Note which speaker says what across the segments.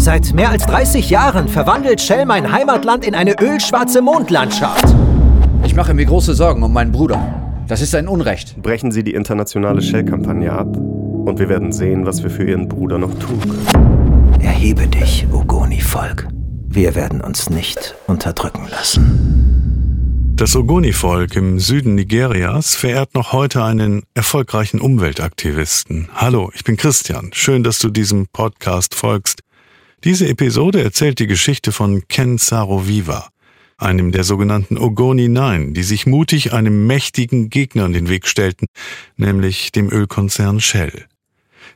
Speaker 1: Seit mehr als 30 Jahren verwandelt Shell mein Heimatland in eine ölschwarze Mondlandschaft.
Speaker 2: Ich mache mir große Sorgen um meinen Bruder. Das ist ein Unrecht.
Speaker 3: Brechen Sie die internationale Shell-Kampagne ab und wir werden sehen, was wir für Ihren Bruder noch tun können.
Speaker 1: Erhebe dich, Ogoni-Volk. Wir werden uns nicht unterdrücken lassen.
Speaker 4: Das Ogoni-Volk im Süden Nigerias verehrt noch heute einen erfolgreichen Umweltaktivisten. Hallo, ich bin Christian. Schön, dass du diesem Podcast folgst. Diese Episode erzählt die Geschichte von Ken Saroviva, einem der sogenannten Ogoni Nine, die sich mutig einem mächtigen Gegner in den Weg stellten, nämlich dem Ölkonzern Shell.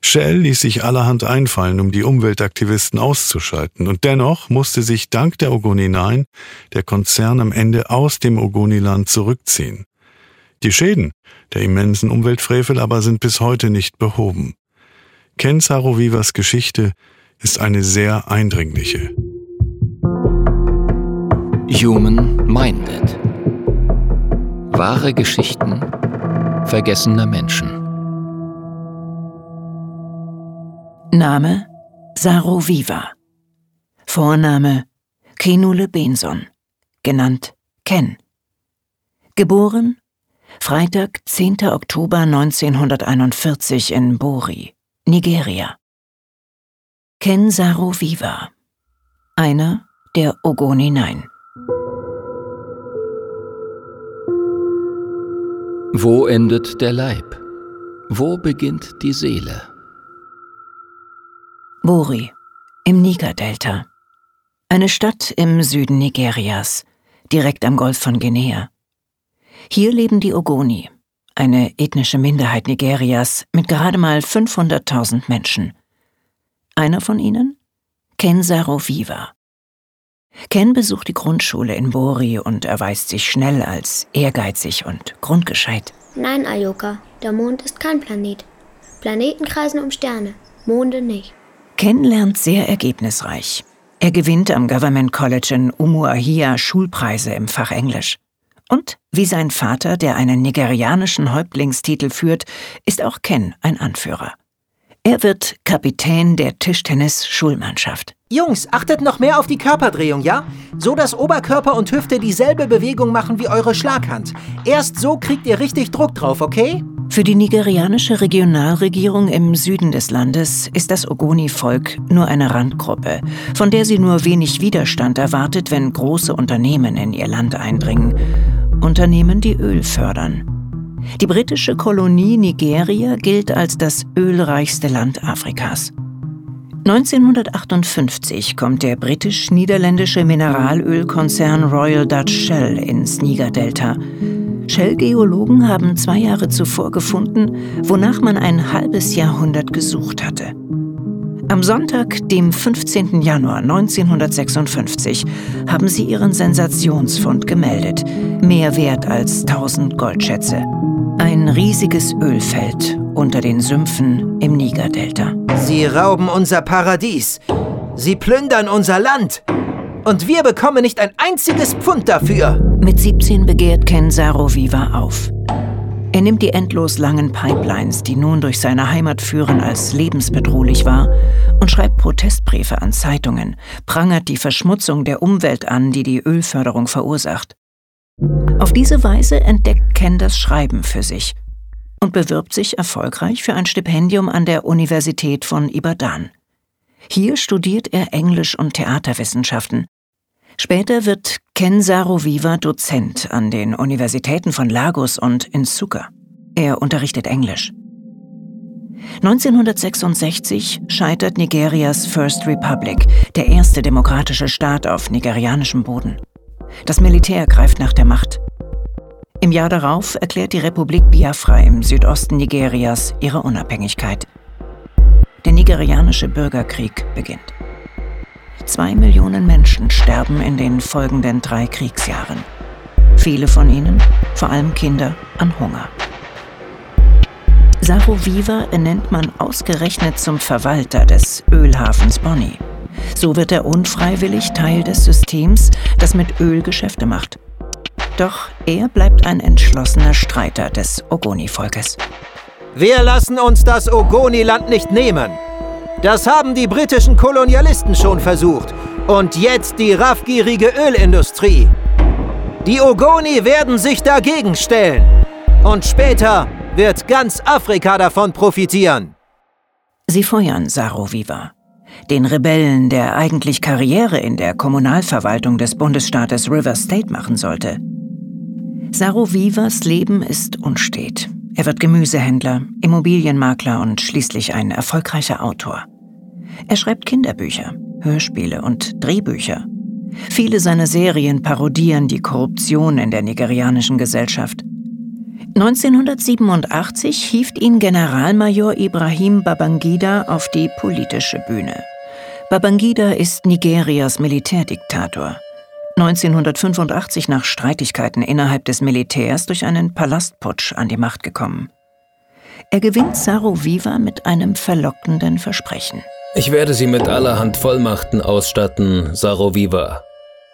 Speaker 4: Shell ließ sich allerhand einfallen, um die Umweltaktivisten auszuschalten, und dennoch musste sich dank der Ogoni 9 der Konzern am Ende aus dem Ogoniland zurückziehen. Die Schäden der immensen Umweltfrevel aber sind bis heute nicht behoben. Ken Sarovivas Geschichte ist eine sehr eindringliche.
Speaker 5: Human Minded. Wahre Geschichten vergessener Menschen.
Speaker 6: Name Saro Viva. Vorname Kenule Benson, genannt Ken. Geboren Freitag, 10. Oktober 1941 in Bori, Nigeria. Ken Saro Viva, einer der Ogoni Nine.
Speaker 5: Wo endet der Leib? Wo beginnt die Seele?
Speaker 6: Bori im Niger-Delta. Eine Stadt im Süden Nigerias, direkt am Golf von Guinea. Hier leben die Ogoni, eine ethnische Minderheit Nigerias mit gerade mal 500.000 Menschen. Einer von ihnen? Ken Saroviva. Ken besucht die Grundschule in Bori und erweist sich schnell als ehrgeizig und grundgescheit.
Speaker 7: Nein, Ayoka, der Mond ist kein Planet. Planeten kreisen um Sterne, Monde nicht.
Speaker 6: Ken lernt sehr ergebnisreich. Er gewinnt am Government College in Umuahia Schulpreise im Fach Englisch. Und wie sein Vater, der einen nigerianischen Häuptlingstitel führt, ist auch Ken ein Anführer. Er wird Kapitän der Tischtennis-Schulmannschaft.
Speaker 1: Jungs, achtet noch mehr auf die Körperdrehung, ja? So dass Oberkörper und Hüfte dieselbe Bewegung machen wie eure Schlaghand. Erst so kriegt ihr richtig Druck drauf, okay?
Speaker 6: Für die nigerianische Regionalregierung im Süden des Landes ist das Ogoni-Volk nur eine Randgruppe, von der sie nur wenig Widerstand erwartet, wenn große Unternehmen in ihr Land eindringen. Unternehmen, die Öl fördern. Die britische Kolonie Nigeria gilt als das ölreichste Land Afrikas. 1958 kommt der britisch-niederländische Mineralölkonzern Royal Dutch Shell ins Niger-Delta. Shell-Geologen haben zwei Jahre zuvor gefunden, wonach man ein halbes Jahrhundert gesucht hatte. Am Sonntag, dem 15. Januar 1956, haben sie ihren Sensationsfund gemeldet. Mehr wert als 1000 Goldschätze. Ein riesiges Ölfeld unter den Sümpfen im Niger-Delta.
Speaker 1: Sie rauben unser Paradies. Sie plündern unser Land. Und wir bekommen nicht ein einziges Pfund dafür.
Speaker 6: Mit 17 begehrt Ken Saroviva auf. Er nimmt die endlos langen Pipelines, die nun durch seine Heimat führen, als lebensbedrohlich wahr und schreibt Protestbriefe an Zeitungen, prangert die Verschmutzung der Umwelt an, die die Ölförderung verursacht. Auf diese Weise entdeckt Ken das Schreiben für sich und bewirbt sich erfolgreich für ein Stipendium an der Universität von Ibadan. Hier studiert er Englisch und Theaterwissenschaften. Später wird Ken Saroviva Dozent an den Universitäten von Lagos und Nsukka. Er unterrichtet Englisch. 1966 scheitert Nigerias First Republic, der erste demokratische Staat auf nigerianischem Boden. Das Militär greift nach der Macht. Im Jahr darauf erklärt die Republik Biafra im Südosten Nigerias ihre Unabhängigkeit. Der nigerianische Bürgerkrieg beginnt. Zwei Millionen Menschen sterben in den folgenden drei Kriegsjahren. Viele von ihnen, vor allem Kinder, an Hunger. Saroviva ernennt man ausgerechnet zum Verwalter des Ölhafens Bonny. So wird er unfreiwillig Teil des Systems, das mit Öl Geschäfte macht. Doch er bleibt ein entschlossener Streiter des Ogoni-Volkes.
Speaker 1: Wir lassen uns das Ogoni-Land nicht nehmen. Das haben die britischen Kolonialisten schon versucht. Und jetzt die raffgierige Ölindustrie. Die Ogoni werden sich dagegen stellen. Und später wird ganz Afrika davon profitieren.
Speaker 6: Sie feuern Saro Viva, den Rebellen, der eigentlich Karriere in der Kommunalverwaltung des Bundesstaates River State machen sollte. Saro Vivas Leben ist unstet. Er wird Gemüsehändler, Immobilienmakler und schließlich ein erfolgreicher Autor. Er schreibt Kinderbücher, Hörspiele und Drehbücher. Viele seiner Serien parodieren die Korruption in der nigerianischen Gesellschaft. 1987 hieft ihn Generalmajor Ibrahim Babangida auf die politische Bühne. Babangida ist Nigerias Militärdiktator. 1985 nach Streitigkeiten innerhalb des Militärs durch einen Palastputsch an die Macht gekommen. Er gewinnt Saro Viva mit einem verlockenden Versprechen.
Speaker 8: Ich werde Sie mit allerhand Vollmachten ausstatten, Saro Viva.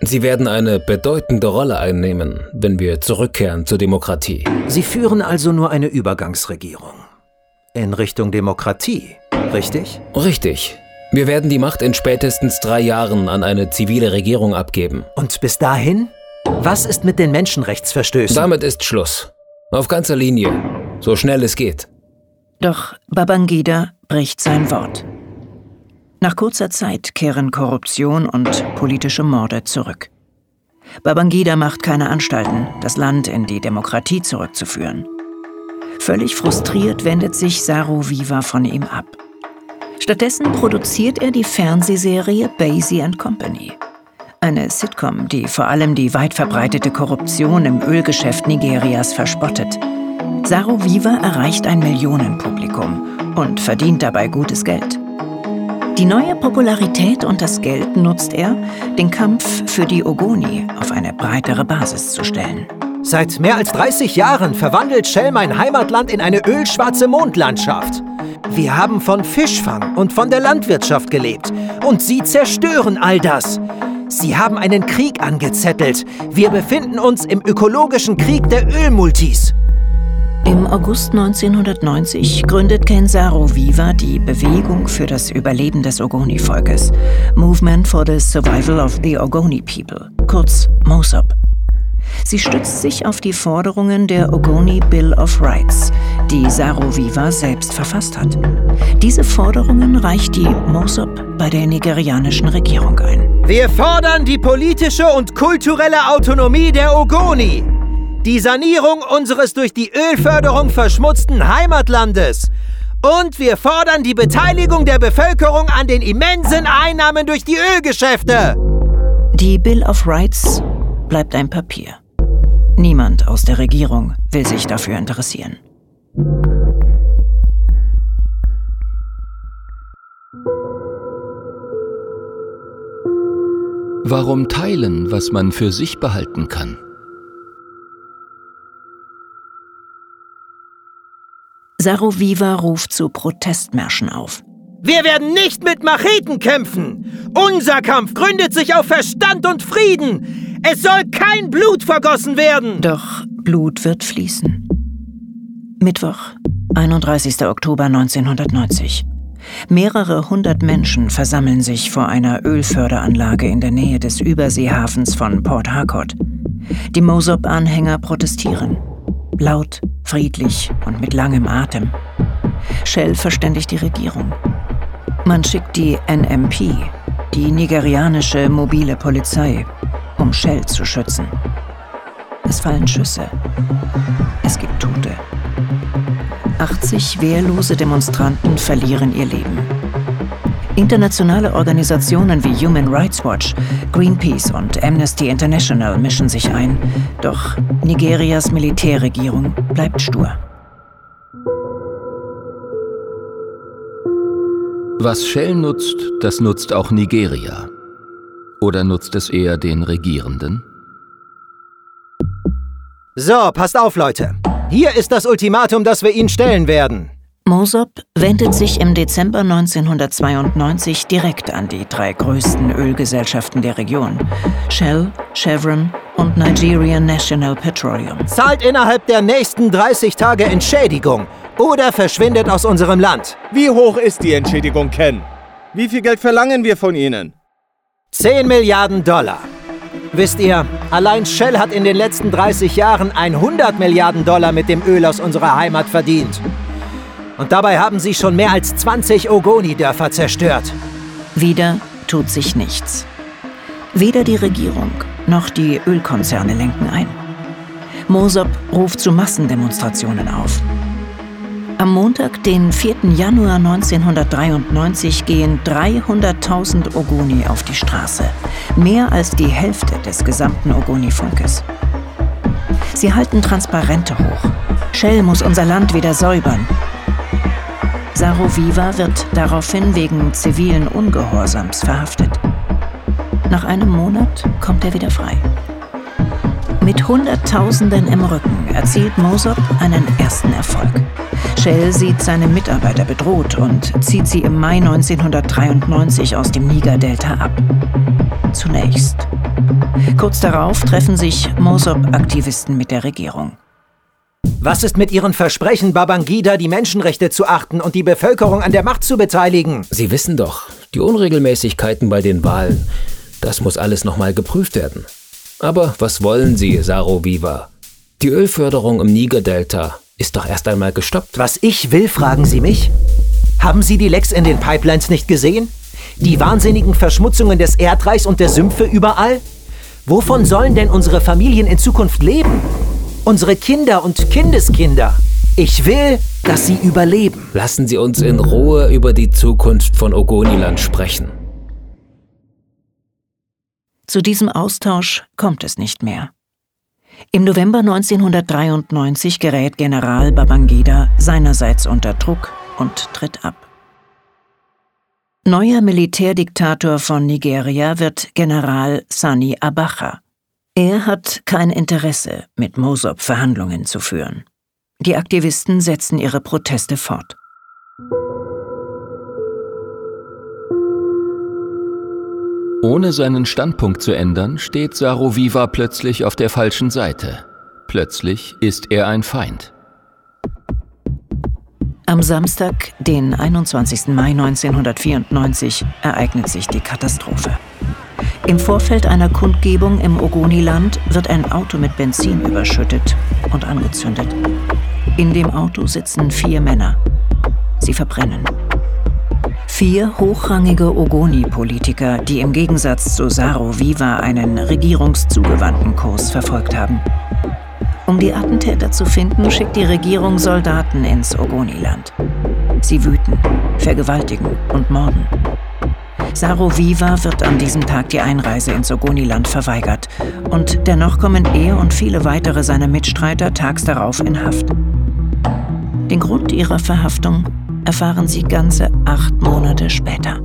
Speaker 8: Sie werden eine bedeutende Rolle einnehmen, wenn wir zurückkehren zur Demokratie.
Speaker 1: Sie führen also nur eine Übergangsregierung. In Richtung Demokratie, richtig?
Speaker 8: Richtig. Wir werden die Macht in spätestens drei Jahren an eine zivile Regierung abgeben.
Speaker 1: Und bis dahin? Was ist mit den Menschenrechtsverstößen?
Speaker 8: Damit ist Schluss. Auf ganzer Linie. So schnell es geht.
Speaker 6: Doch Babangida bricht sein Wort. Nach kurzer Zeit kehren Korruption und politische Morde zurück. Babangida macht keine Anstalten, das Land in die Demokratie zurückzuführen. Völlig frustriert wendet sich Saru Viva von ihm ab. Stattdessen produziert er die Fernsehserie Basie Company. Eine Sitcom, die vor allem die weit verbreitete Korruption im Ölgeschäft Nigerias verspottet. Saru Viva erreicht ein Millionenpublikum und verdient dabei gutes Geld. Die neue Popularität und das Geld nutzt er, den Kampf für die Ogoni auf eine breitere Basis zu stellen.
Speaker 1: Seit mehr als 30 Jahren verwandelt Shell mein Heimatland in eine ölschwarze Mondlandschaft. Wir haben von Fischfang und von der Landwirtschaft gelebt. Und Sie zerstören all das. Sie haben einen Krieg angezettelt. Wir befinden uns im ökologischen Krieg der Ölmultis.
Speaker 6: Im August 1990 gründet Kensaro Viva die Bewegung für das Überleben des Ogoni-Volkes, Movement for the Survival of the Ogoni People, kurz MOSOP. Sie stützt sich auf die Forderungen der Ogoni Bill of Rights, die Saro Viva selbst verfasst hat. Diese Forderungen reicht die MOSOP bei der nigerianischen Regierung ein.
Speaker 1: Wir fordern die politische und kulturelle Autonomie der Ogoni, die Sanierung unseres durch die Ölförderung verschmutzten Heimatlandes und wir fordern die Beteiligung der Bevölkerung an den immensen Einnahmen durch die Ölgeschäfte.
Speaker 6: Die Bill of Rights bleibt ein Papier. Niemand aus der Regierung will sich dafür interessieren.
Speaker 5: Warum teilen, was man für sich behalten kann?
Speaker 6: Saroviva ruft zu Protestmärschen auf.
Speaker 1: Wir werden nicht mit Macheten kämpfen. Unser Kampf gründet sich auf Verstand und Frieden. Es soll kein Blut vergossen werden.
Speaker 6: Doch Blut wird fließen. Mittwoch, 31. Oktober 1990. Mehrere hundert Menschen versammeln sich vor einer Ölförderanlage in der Nähe des Überseehafens von Port Harcourt. Die Mosop-Anhänger protestieren. Laut, friedlich und mit langem Atem. Shell verständigt die Regierung. Man schickt die NMP, die nigerianische mobile Polizei, um Shell zu schützen. Es fallen Schüsse. Es gibt Tote. 80 wehrlose Demonstranten verlieren ihr Leben. Internationale Organisationen wie Human Rights Watch, Greenpeace und Amnesty International mischen sich ein, doch Nigerias Militärregierung bleibt stur.
Speaker 5: Was Shell nutzt, das nutzt auch Nigeria. Oder nutzt es eher den Regierenden?
Speaker 1: So, passt auf, Leute. Hier ist das Ultimatum, das wir Ihnen stellen werden.
Speaker 6: Mosop wendet sich im Dezember 1992 direkt an die drei größten Ölgesellschaften der Region: Shell, Chevron und Nigerian National Petroleum.
Speaker 1: Zahlt innerhalb der nächsten 30 Tage Entschädigung oder verschwindet aus unserem Land.
Speaker 9: Wie hoch ist die Entschädigung, Ken? Wie viel Geld verlangen wir von Ihnen?
Speaker 1: 10 Milliarden Dollar. Wisst ihr, allein Shell hat in den letzten 30 Jahren 100 Milliarden Dollar mit dem Öl aus unserer Heimat verdient. Und dabei haben sie schon mehr als 20 Ogoni-Dörfer zerstört.
Speaker 6: Wieder tut sich nichts. Weder die Regierung noch die Ölkonzerne lenken ein. Mosop ruft zu Massendemonstrationen auf. Am Montag, den 4. Januar 1993, gehen 300.000 Ogoni auf die Straße. Mehr als die Hälfte des gesamten Ogoni-Volkes. Sie halten Transparente hoch. Shell muss unser Land wieder säubern. Saroviva wird daraufhin wegen zivilen Ungehorsams verhaftet. Nach einem Monat kommt er wieder frei. Mit Hunderttausenden im Rücken erzielt Mosop einen ersten Erfolg. Shell sieht seine Mitarbeiter bedroht und zieht sie im Mai 1993 aus dem Niger-Delta ab. Zunächst. Kurz darauf treffen sich Mosop-Aktivisten mit der Regierung.
Speaker 1: Was ist mit Ihren Versprechen, Babangida die Menschenrechte zu achten und die Bevölkerung an der Macht zu beteiligen?
Speaker 8: Sie wissen doch, die Unregelmäßigkeiten bei den Wahlen, das muss alles nochmal geprüft werden. Aber was wollen Sie, Saro Viva? Die Ölförderung im Niger-Delta ist doch erst einmal gestoppt.
Speaker 1: Was ich will, fragen Sie mich? Haben Sie die Lecks in den Pipelines nicht gesehen? Die wahnsinnigen Verschmutzungen des Erdreichs und der Sümpfe überall? Wovon sollen denn unsere Familien in Zukunft leben? Unsere Kinder und Kindeskinder? Ich will, dass sie überleben.
Speaker 8: Lassen Sie uns in Ruhe über die Zukunft von Ogoniland sprechen.
Speaker 6: Zu diesem Austausch kommt es nicht mehr. Im November 1993 gerät General Babangida seinerseits unter Druck und tritt ab. Neuer Militärdiktator von Nigeria wird General Sani Abacha. Er hat kein Interesse, mit Mosop Verhandlungen zu führen. Die Aktivisten setzen ihre Proteste fort.
Speaker 5: Ohne seinen Standpunkt zu ändern, steht Saroviva plötzlich auf der falschen Seite. Plötzlich ist er ein Feind.
Speaker 6: Am Samstag, den 21. Mai 1994, ereignet sich die Katastrophe. Im Vorfeld einer Kundgebung im Ogoniland wird ein Auto mit Benzin überschüttet und angezündet. In dem Auto sitzen vier Männer. Sie verbrennen. Vier hochrangige Ogoni-Politiker, die im Gegensatz zu Saro Viva einen regierungszugewandten Kurs verfolgt haben. Um die Attentäter zu finden, schickt die Regierung Soldaten ins Ogoniland. Sie wüten, vergewaltigen und morden. Saro Viva wird an diesem Tag die Einreise ins Ogoniland verweigert und dennoch kommen er und viele weitere seiner Mitstreiter tags darauf in Haft. Den Grund ihrer Verhaftung erfahren sie ganze acht Monate später.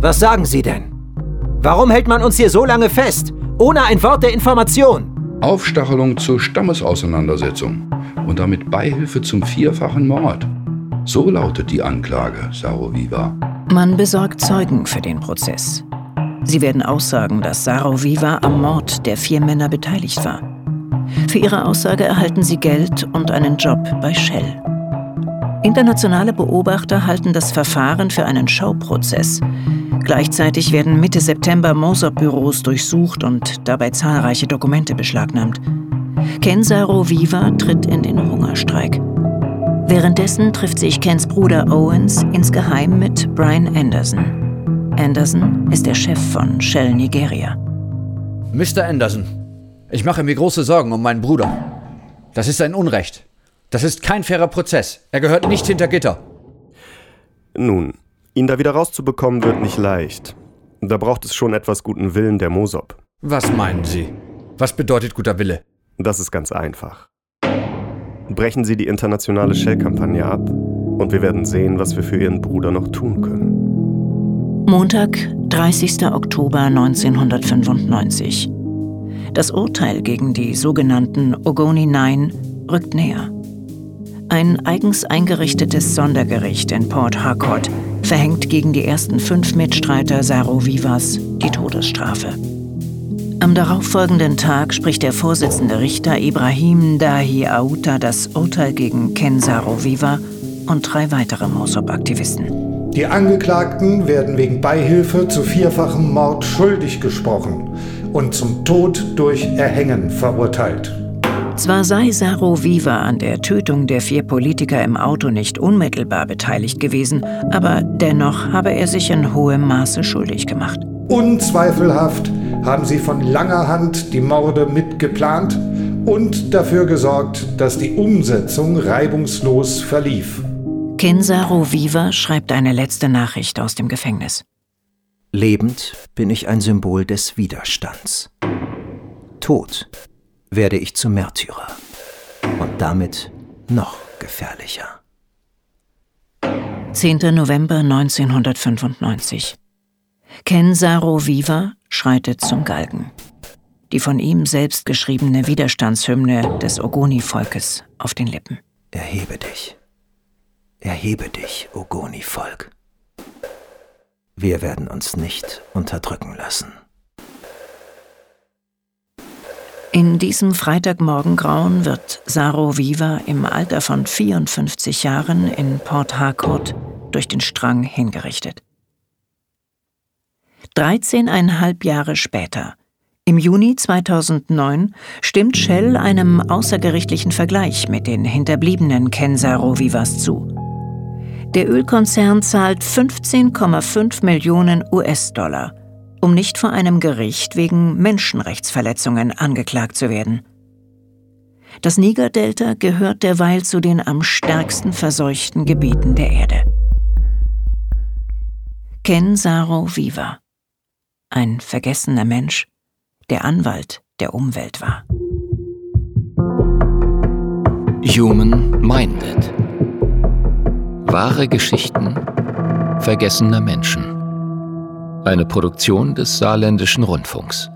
Speaker 1: Was sagen Sie denn? Warum hält man uns hier so lange fest, ohne ein Wort der Information?
Speaker 10: Aufstachelung zur Stammesauseinandersetzung und damit Beihilfe zum vierfachen Mord. So lautet die Anklage, Saro Viva.
Speaker 6: Man besorgt Zeugen für den Prozess. Sie werden aussagen, dass Saro Viva am Mord der vier Männer beteiligt war. Für ihre Aussage erhalten sie Geld und einen Job bei Shell. Internationale Beobachter halten das Verfahren für einen Schauprozess. Gleichzeitig werden Mitte September Mossop-Büros durchsucht und dabei zahlreiche Dokumente beschlagnahmt. Kensaro Viva tritt in den Hungerstreik. Währenddessen trifft sich Kens Bruder Owens insgeheim mit Brian Anderson. Anderson ist der Chef von Shell Nigeria.
Speaker 2: Mr. Anderson, ich mache mir große Sorgen um meinen Bruder. Das ist ein Unrecht. Das ist kein fairer Prozess. Er gehört nicht hinter Gitter.
Speaker 3: Nun, ihn da wieder rauszubekommen wird nicht leicht. Da braucht es schon etwas guten Willen der Mosop.
Speaker 2: Was meinen Sie? Was bedeutet guter Wille?
Speaker 3: Das ist ganz einfach. Brechen Sie die internationale Shell-Kampagne ab und wir werden sehen, was wir für Ihren Bruder noch tun können.
Speaker 6: Montag, 30. Oktober 1995. Das Urteil gegen die sogenannten Ogoni 9 rückt näher. Ein eigens eingerichtetes Sondergericht in Port Harcourt verhängt gegen die ersten fünf Mitstreiter Saro Vivas die Todesstrafe. Am darauffolgenden Tag spricht der Vorsitzende Richter Ibrahim Dahi Auta das Urteil gegen Ken Saro Viva und drei weitere Mossop-Aktivisten.
Speaker 11: Die Angeklagten werden wegen Beihilfe zu vierfachem Mord schuldig gesprochen und zum Tod durch Erhängen verurteilt.
Speaker 6: Zwar sei Saro Viva an der Tötung der vier Politiker im Auto nicht unmittelbar beteiligt gewesen, aber dennoch habe er sich in hohem Maße schuldig gemacht.
Speaker 11: Unzweifelhaft haben sie von langer Hand die Morde mitgeplant und dafür gesorgt, dass die Umsetzung reibungslos verlief.
Speaker 6: Kensaro Viva schreibt eine letzte Nachricht aus dem Gefängnis.
Speaker 1: Lebend bin ich ein Symbol des Widerstands. Tot werde ich zum Märtyrer und damit noch gefährlicher.
Speaker 6: 10. November 1995. Ken Saro Viva schreitet zum Galgen. Die von ihm selbst geschriebene Widerstandshymne des Ogoni-Volkes auf den Lippen.
Speaker 1: Erhebe dich. Erhebe dich, Ogoni-Volk. Wir werden uns nicht unterdrücken lassen.
Speaker 6: In diesem Freitagmorgengrauen wird Saro Viva im Alter von 54 Jahren in Port Harcourt durch den Strang hingerichtet. 13,5 Jahre später, im Juni 2009, stimmt Shell einem außergerichtlichen Vergleich mit den hinterbliebenen Kensaro Vivas zu. Der Ölkonzern zahlt 15,5 Millionen US-Dollar, um nicht vor einem Gericht wegen Menschenrechtsverletzungen angeklagt zu werden. Das Niger-Delta gehört derweil zu den am stärksten verseuchten Gebieten der Erde. Ken Saro Viva ein vergessener Mensch, der Anwalt der Umwelt war.
Speaker 5: Human Minded. Wahre Geschichten vergessener Menschen. Eine Produktion des Saarländischen Rundfunks.